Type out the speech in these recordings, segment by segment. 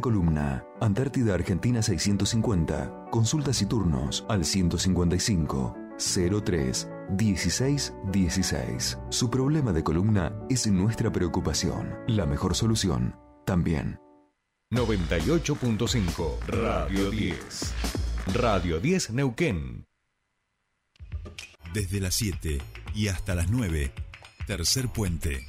Columna, Antártida Argentina 650. Consultas y turnos al 155 03 16 16. Su problema de columna es nuestra preocupación. La mejor solución también. 98.5 Radio 10. Radio 10 Neuquén. Desde las 7 y hasta las 9. Tercer puente.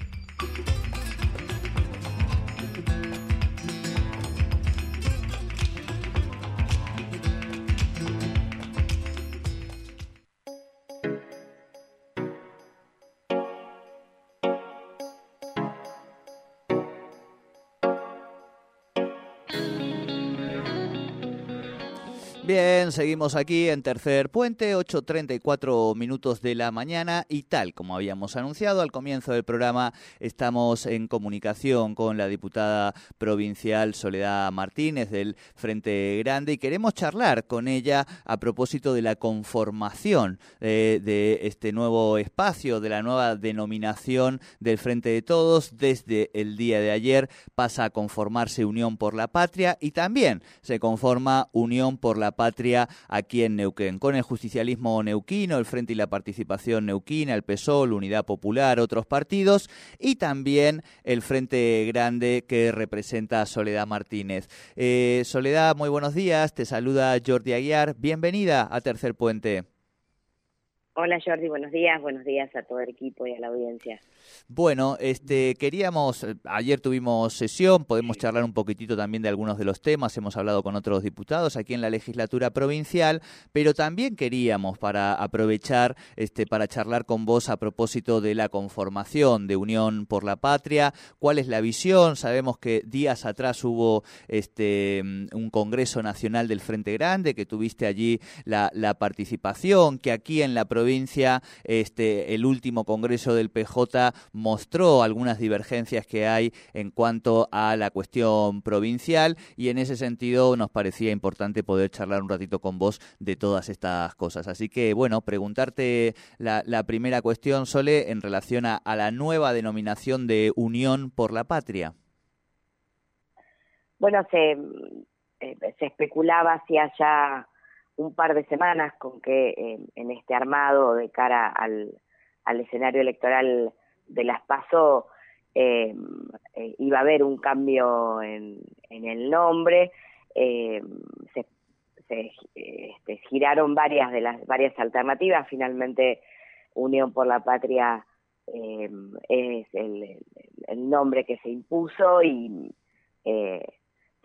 Bien, seguimos aquí en Tercer Puente, 8.34 minutos de la mañana y tal como habíamos anunciado al comienzo del programa, estamos en comunicación con la diputada provincial Soledad Martínez del Frente Grande y queremos charlar con ella a propósito de la conformación eh, de este nuevo espacio, de la nueva denominación del Frente de Todos. Desde el día de ayer pasa a conformarse Unión por la Patria y también se conforma Unión por la patria aquí en Neuquén, con el justicialismo neuquino, el Frente y la Participación neuquina, el PSOL, Unidad Popular, otros partidos, y también el Frente Grande que representa a Soledad Martínez. Eh, Soledad, muy buenos días, te saluda Jordi Aguiar, bienvenida a Tercer Puente. Hola Jordi, buenos días, buenos días a todo el equipo y a la audiencia. Bueno, este queríamos, eh, ayer tuvimos sesión, podemos charlar un poquitito también de algunos de los temas, hemos hablado con otros diputados aquí en la legislatura provincial, pero también queríamos para aprovechar este para charlar con vos a propósito de la conformación de Unión por la Patria, cuál es la visión, sabemos que días atrás hubo este un Congreso Nacional del Frente Grande, que tuviste allí la, la participación, que aquí en la provincia provincia, este, el último congreso del PJ mostró algunas divergencias que hay en cuanto a la cuestión provincial y en ese sentido nos parecía importante poder charlar un ratito con vos de todas estas cosas. Así que, bueno, preguntarte la, primera cuestión, Sole, en relación a, la nueva denominación de Unión por la Patria. Bueno, se, eh, se especulaba hacia ya un par de semanas con que eh, en este armado de cara al, escenario electoral de las PASO eh, eh, iba a haber un cambio en, el nombre. se, este, giraron varias de las varias alternativas. Finalmente, Unión por la Patria es el, el, nombre que se impuso y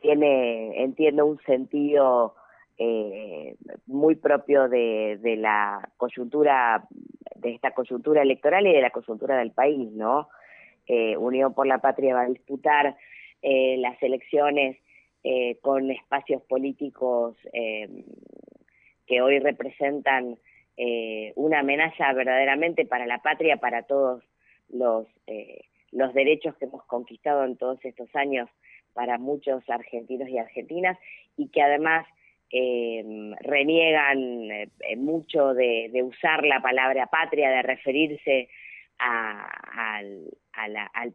tiene, entiendo, un sentido eh, muy propio de, de, la coyuntura, de esta coyuntura electoral y de la coyuntura del país, ¿no? Eh, Unión por la Patria va a disputar eh, las elecciones eh, con espacios políticos eh, que hoy representan eh, una amenaza verdaderamente para la patria, para todos los, los derechos que hemos conquistado en todos estos años para muchos argentinos y argentinas y que además eh, reniegan eh, mucho de, usar la palabra patria, de referirse al,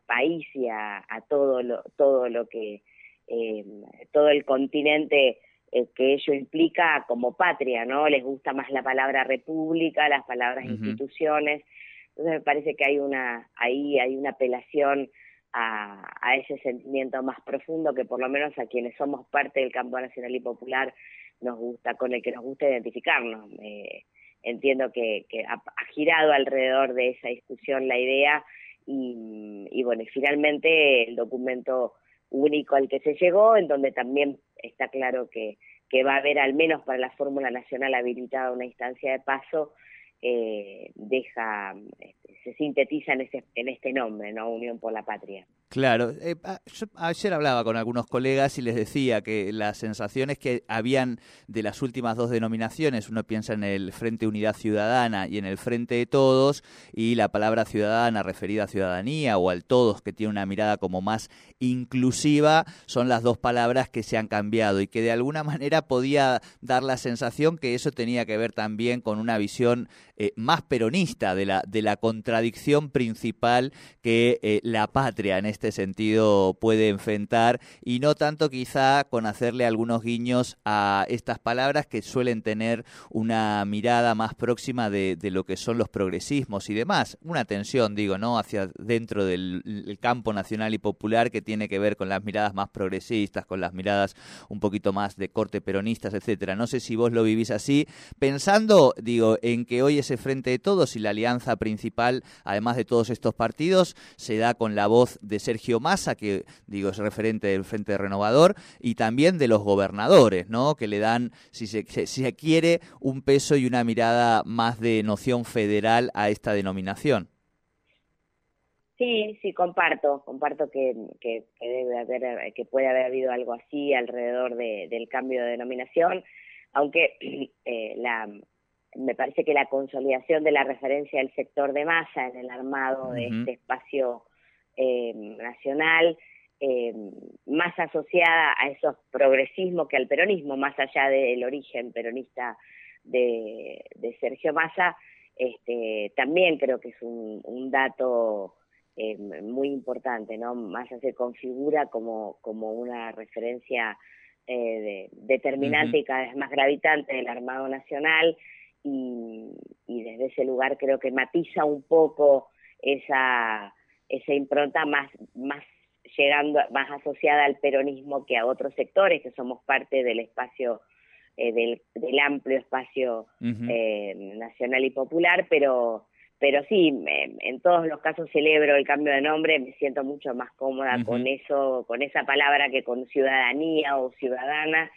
país y a, todo lo todo lo que eh, todo el continente eh, que ello implica como patria, ¿no? Les gusta más la palabra república, las palabras instituciones. Entonces me parece que hay una ahí hay una apelación a, a, ese sentimiento más profundo que por lo menos a quienes somos parte del campo nacional y popular nos gusta, con el que nos gusta identificarnos. Eh, entiendo que, que ha, girado alrededor de esa discusión la idea y, y bueno, y finalmente el documento único al que se llegó, en donde también está claro que, que va a haber al menos para la Fórmula Nacional habilitada una instancia de paso, eh, deja, este, se sintetiza en, ese, en este nombre, ¿no? Unión por la Patria. Claro, eh, yo ayer hablaba con algunos colegas y les decía que las sensaciones que habían de las últimas dos denominaciones, uno piensa en el Frente Unidad Ciudadana y en el Frente de Todos, y la palabra ciudadana referida a ciudadanía o al todos, que tiene una mirada como más inclusiva, son las dos palabras que se han cambiado y que de alguna manera podía dar la sensación que eso tenía que ver también con una visión eh, más peronista de la, de la contradicción principal que eh, la patria en este sentido puede enfrentar y no tanto quizá con hacerle algunos guiños a estas palabras que suelen tener una mirada más próxima de, lo que son los progresismos y demás. Una tensión, digo, ¿no? Hacia dentro del campo nacional y popular que tiene que ver con las miradas más progresistas, con las miradas un poquito más de corte peronistas, etcétera. No sé si vos lo vivís así, pensando, digo, en que hoy ese frente de todos y la alianza principal, además de todos estos partidos, se da con la voz de Sergio Massa, que digo es referente del Frente Renovador, y también de los gobernadores, ¿no? Que le dan, si se, si se quiere, un peso y una mirada más de noción federal a esta denominación. Sí, sí, comparto, comparto que, que, debe haber, que puede haber habido algo así alrededor del cambio de denominación, aunque eh, la, me parece que la consolidación de la referencia del sector de masa en el armado de este espacio eh, nacional, eh, más asociada a esos progresismos que al peronismo, más allá del origen peronista de, de Sergio Massa, este, también creo que es un, un dato eh, muy importante, ¿no? Massa se configura como, como una referencia eh, determinante y cada vez más gravitante del Armado Nacional y, desde ese lugar creo que matiza un poco esa, esa impronta más, más llegando, más asociada al peronismo que a otros sectores que somos parte del espacio eh, del, del, amplio espacio nacional y popular, pero pero sí, en todos los casos celebro el cambio de nombre, me siento mucho más cómoda con eso, con esa palabra que con ciudadanía o ciudadana,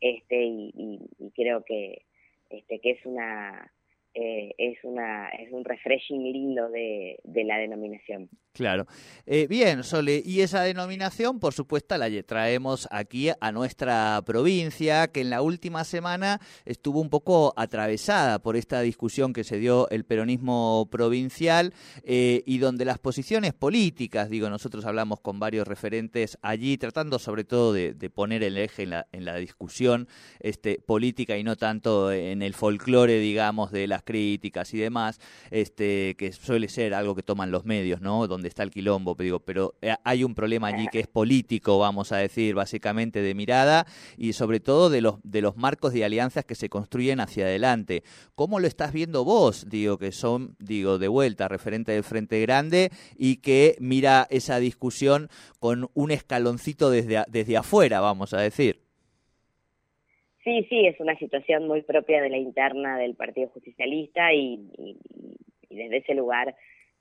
este, y, y creo que, este, que es una eh, es, una, es un refreshing lindo de, de la denominación. Claro. Eh, bien, Sole, y esa denominación, por supuesto, la traemos aquí a nuestra provincia, que en la última semana estuvo un poco atravesada por esta discusión que se dio el peronismo provincial eh, y donde las posiciones políticas, digo, nosotros hablamos con varios referentes allí, tratando sobre todo de, poner el eje en la, en la discusión este, política y no tanto en el folclore, digamos, de las críticas y demás, este, que suele ser algo que toman los medios, ¿no? Donde está el quilombo, digo, pero eh, hay un problema allí que es político, vamos a decir, básicamente de mirada y sobre todo de los, de los marcos de alianzas que se construyen hacia adelante. ¿Cómo lo estás viendo vos? Digo, que son, digo, de vuelta, referente del Frente Grande y que mira esa discusión con un escaloncito desde, desde afuera, vamos a decir. Sí, sí, es una situación muy propia de la interna del Partido Justicialista y, desde ese lugar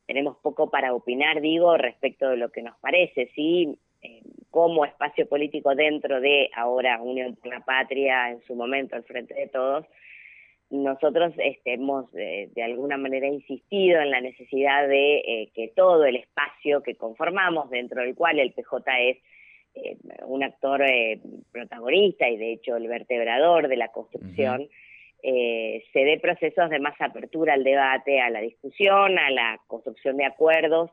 tenemos poco para opinar, digo, respecto de lo que nos parece, sí, eh, como espacio político dentro de ahora Unión por la Patria, en su momento al frente de todos, nosotros este, hemos eh, de alguna manera insistido en la necesidad de eh, que todo el espacio que conformamos, dentro del cual el PJ es eh, un actor eh, protagonista y de hecho el vertebrador de la construcción, eh, se dé procesos de más apertura al debate, a la discusión, a la construcción de acuerdos,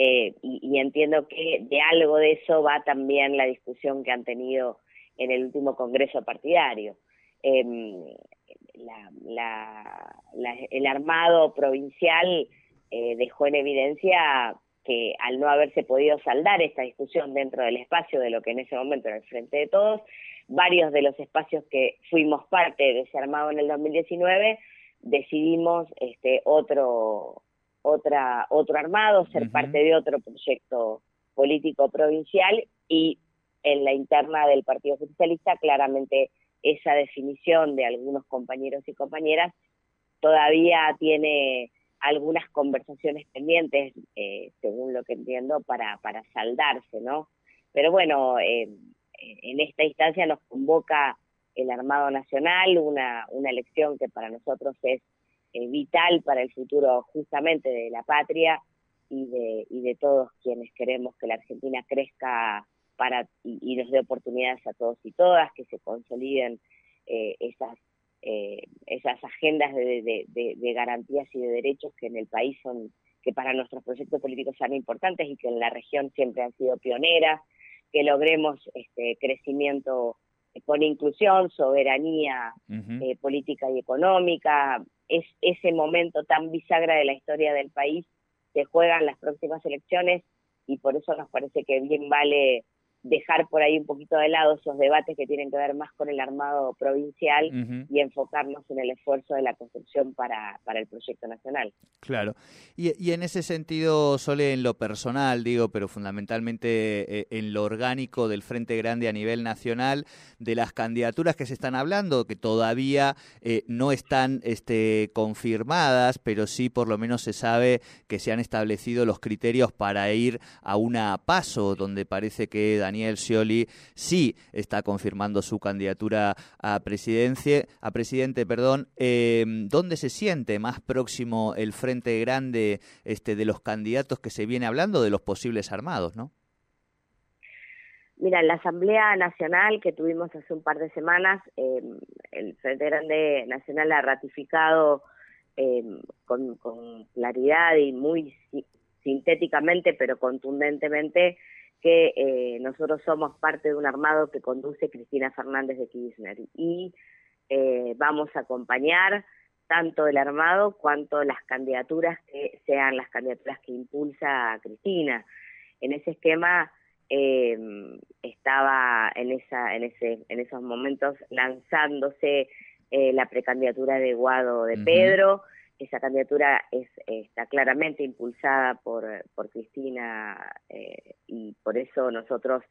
y, entiendo que de algo de eso va también la discusión que han tenido en el último Congreso partidario. Em, el armado provincial dejó en evidencia que al no haberse podido saldar esta discusión dentro del espacio de lo que en ese momento era el Frente de Todos, varios de los espacios que fuimos parte de ese armado en el 2019, decidimos este otro otra otro armado, ser parte de otro proyecto político provincial y en la interna del Partido Socialista claramente esa definición de algunos compañeros y compañeras todavía tiene algunas conversaciones pendientes, eh, según lo que entiendo, para, para saldarse, ¿no? Pero bueno, eh, en esta instancia nos convoca el Armado Nacional, una, una elección que para nosotros es eh, vital para el futuro justamente de la patria y de, y de todos quienes queremos que la Argentina crezca para y, y nos dé oportunidades a todos y todas, que se consoliden esas eh, esas agendas de, de, garantías y de derechos que en el país son, que para nuestros proyectos políticos son importantes y que en la región siempre han sido pioneras, que logremos este crecimiento con inclusión, soberanía eh, política y económica, es ese momento tan bisagra de la historia del país se juegan las próximas elecciones y por eso nos parece que bien vale dejar por ahí un poquito de lado esos debates que tienen que ver más con el armado provincial y enfocarnos en el esfuerzo de la construcción para, para el proyecto nacional. Claro. Y, y, en ese sentido, Sole, en lo personal, digo, pero fundamentalmente eh, en lo orgánico del Frente Grande a nivel nacional, de las candidaturas que se están hablando, que todavía eh, no están este, confirmadas, pero sí por lo menos se sabe que se han establecido los criterios para ir a una paso, donde parece que Daniel Scioli sí está confirmando su candidatura a, presidencia, a presidente. Perdón. Eh, ¿Dónde se siente más próximo el frente grande este, de los candidatos que se viene hablando, de los posibles armados, no? Mira, en la Asamblea Nacional que tuvimos hace un par de semanas, eh, el Frente Grande Nacional ha ratificado eh, con, con, claridad y muy sintéticamente, pero contundentemente, que eh, nosotros somos parte de un armado que conduce Cristina Fernández de Kirchner. Y eh, vamos a acompañar tanto el armado cuanto las candidaturas que sean las candidaturas que impulsa a Cristina. En ese esquema eh, estaba en esa en ese en esos momentos lanzándose eh, la precandidatura de Guado de Pedro esa candidatura es, está claramente impulsada por, por Cristina eh, y por eso nosotros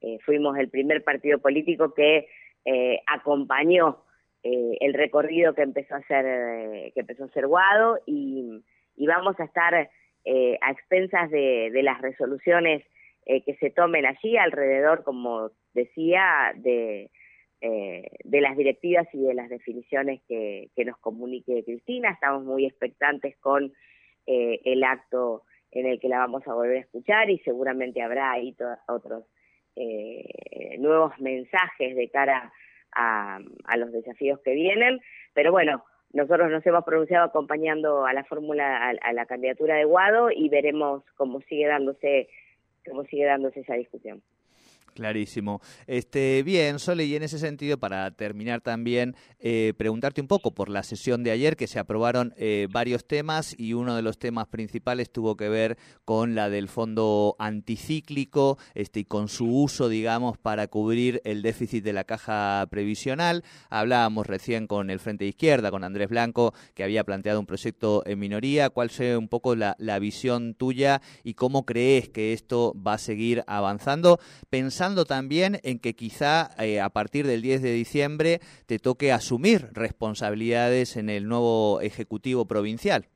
eh, fuimos el primer partido político que eh, acompañó el recorrido que empezó a hacer que empezó a ser Guado y, y vamos a estar a expensas de, de las resoluciones que se tomen allí alrededor, como decía, de eh, de las directivas y de las definiciones que, nos comunique Cristina. Estamos muy expectantes con eh, el acto en el que la vamos a volver a escuchar y seguramente habrá ahí otros eh, nuevos mensajes de cara a, los desafíos que vienen. Pero bueno, nosotros nos hemos pronunciado acompañando a la fórmula, a, la candidatura de Guado y veremos cómo sigue dándose, cómo sigue dándose esa discusión. Clarísimo. Este, bien, Sole, y en ese sentido, para terminar también, eh, preguntarte un poco por la sesión de ayer, que se aprobaron eh, varios temas y uno de los temas principales tuvo que ver con la del fondo anticíclico este, y con su uso, digamos, para cubrir el déficit de la caja previsional. Hablábamos recién con el Frente de Izquierda, con Andrés Blanco, que había planteado un proyecto en minoría. ¿Cuál fue un poco la, la visión tuya y cómo crees que esto va a seguir avanzando? Pensando también en que quizá eh, a partir del 10 de diciembre te toque asumir responsabilidades en el nuevo Ejecutivo Provincial.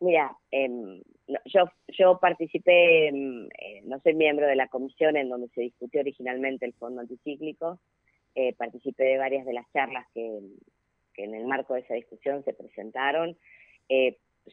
Mira, em, yo, yo participé, em, eh, no soy miembro de la comisión en donde se discutió originalmente el fondo anticíclico, eh, participé de varias de las charlas que, que, en el marco de esa discusión se presentaron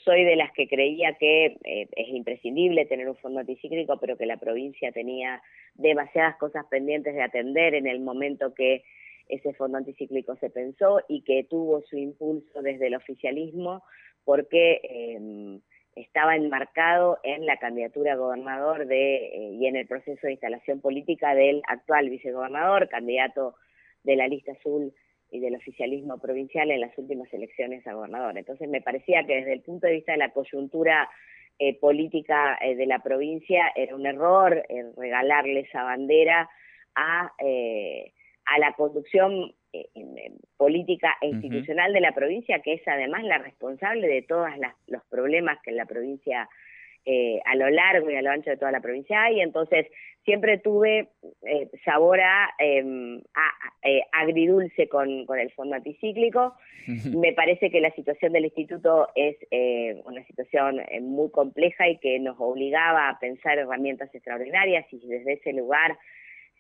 soy de las que creía que eh, es imprescindible tener un fondo anticíclico, pero que la provincia tenía demasiadas cosas pendientes de atender en el momento que ese fondo anticíclico se pensó y que tuvo su impulso desde el oficialismo porque em, estaba enmarcado en la candidatura a gobernador de, eh, y en el proceso de instalación política del actual vicegobernador, candidato de la lista azul y del oficialismo provincial en las últimas elecciones a gobernador. Entonces me parecía que desde el punto de vista de la coyuntura eh, política eh, de la provincia era un error eh, regalarle esa bandera a, a la conducción política e institucional de la provincia, que es además la responsable de todos los problemas que la provincia eh, a lo largo y a lo ancho de toda la provincia y entonces siempre tuve eh, sabor a, em, eh, agridulce con, con, el fondo anticíclico. Me parece que la situación del instituto es una situación muy compleja y que nos obligaba a pensar herramientas extraordinarias y desde ese lugar,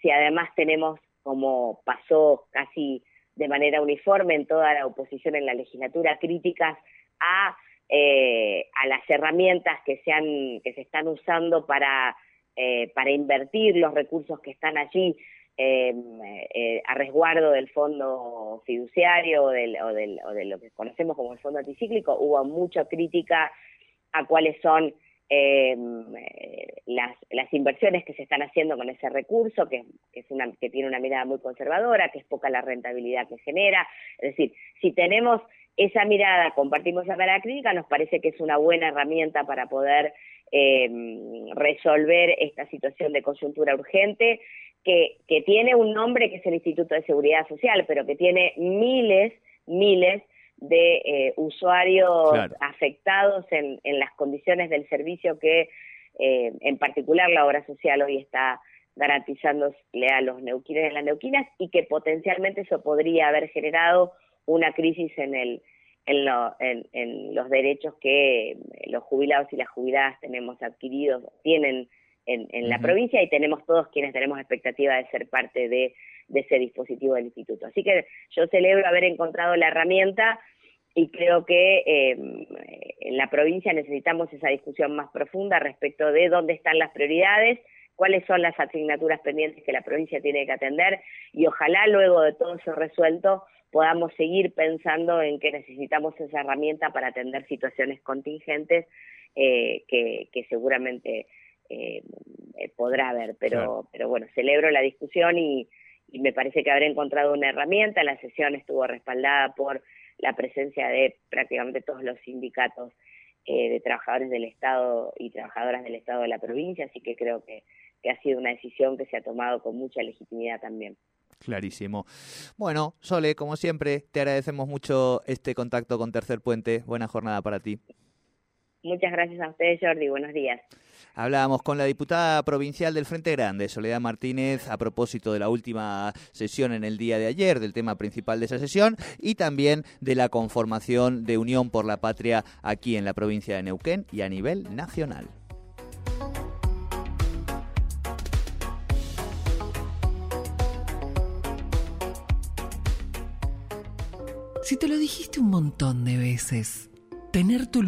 si además tenemos, como pasó casi de manera uniforme en toda la oposición en la legislatura, críticas a eh, a las herramientas que se, han, que se están usando para, eh, para invertir los recursos que están allí em, eh, a resguardo del fondo fiduciario o, del, o, del, o de lo que conocemos como el fondo anticíclico, hubo mucha crítica a cuáles son em, las, las inversiones que se están haciendo con ese recurso, que, que, es una, que tiene una mirada muy conservadora, que es poca la rentabilidad que genera. Es decir, si tenemos esa mirada, compartimos esa mirada crítica, nos parece que es una buena herramienta para poder eh, resolver esta situación de coyuntura urgente, que, que tiene un nombre que es el Instituto de Seguridad Social, pero que tiene miles, miles de eh, usuarios afectados en, en, las condiciones del servicio que, eh, en particular, la obra social hoy está garantizándole a los neuquines y las neuquinas y que potencialmente eso podría haber generado una crisis en el en, en, los derechos que los jubilados y las jubiladas tenemos adquiridos, tienen en, en la provincia y tenemos todos quienes tenemos expectativa de ser parte de, de, ese dispositivo del instituto. Así que yo celebro haber encontrado la herramienta y creo que eh, en la provincia necesitamos esa discusión más profunda respecto de dónde están las prioridades, cuáles son las asignaturas pendientes que la provincia tiene que atender y ojalá luego de todo eso resuelto podamos seguir pensando en que necesitamos esa herramienta para atender situaciones contingentes eh, que, seguramente eh, podrá haber. Pero, pero bueno, celebro la discusión y, me parece que habré encontrado una herramienta. La sesión estuvo respaldada por la presencia de prácticamente todos los sindicatos eh, de trabajadores del Estado y trabajadoras del Estado de la provincia, así que creo que ha sido una decisión que se ha tomado con mucha legitimidad también. Clarísimo. Bueno, Sole, como siempre, te agradecemos mucho este contacto con Tercer Puente. Buena jornada para ti. Muchas gracias a ustedes, Jordi. Buenos días. Hablábamos con la diputada provincial del Frente Grande, Soledad Martínez, a propósito de la última sesión en el día de ayer, del tema principal de esa sesión, y también de la conformación de Unión por la Patria aquí en la provincia de Neuquén y a nivel nacional. Si te lo dijiste un montón de veces, tener tu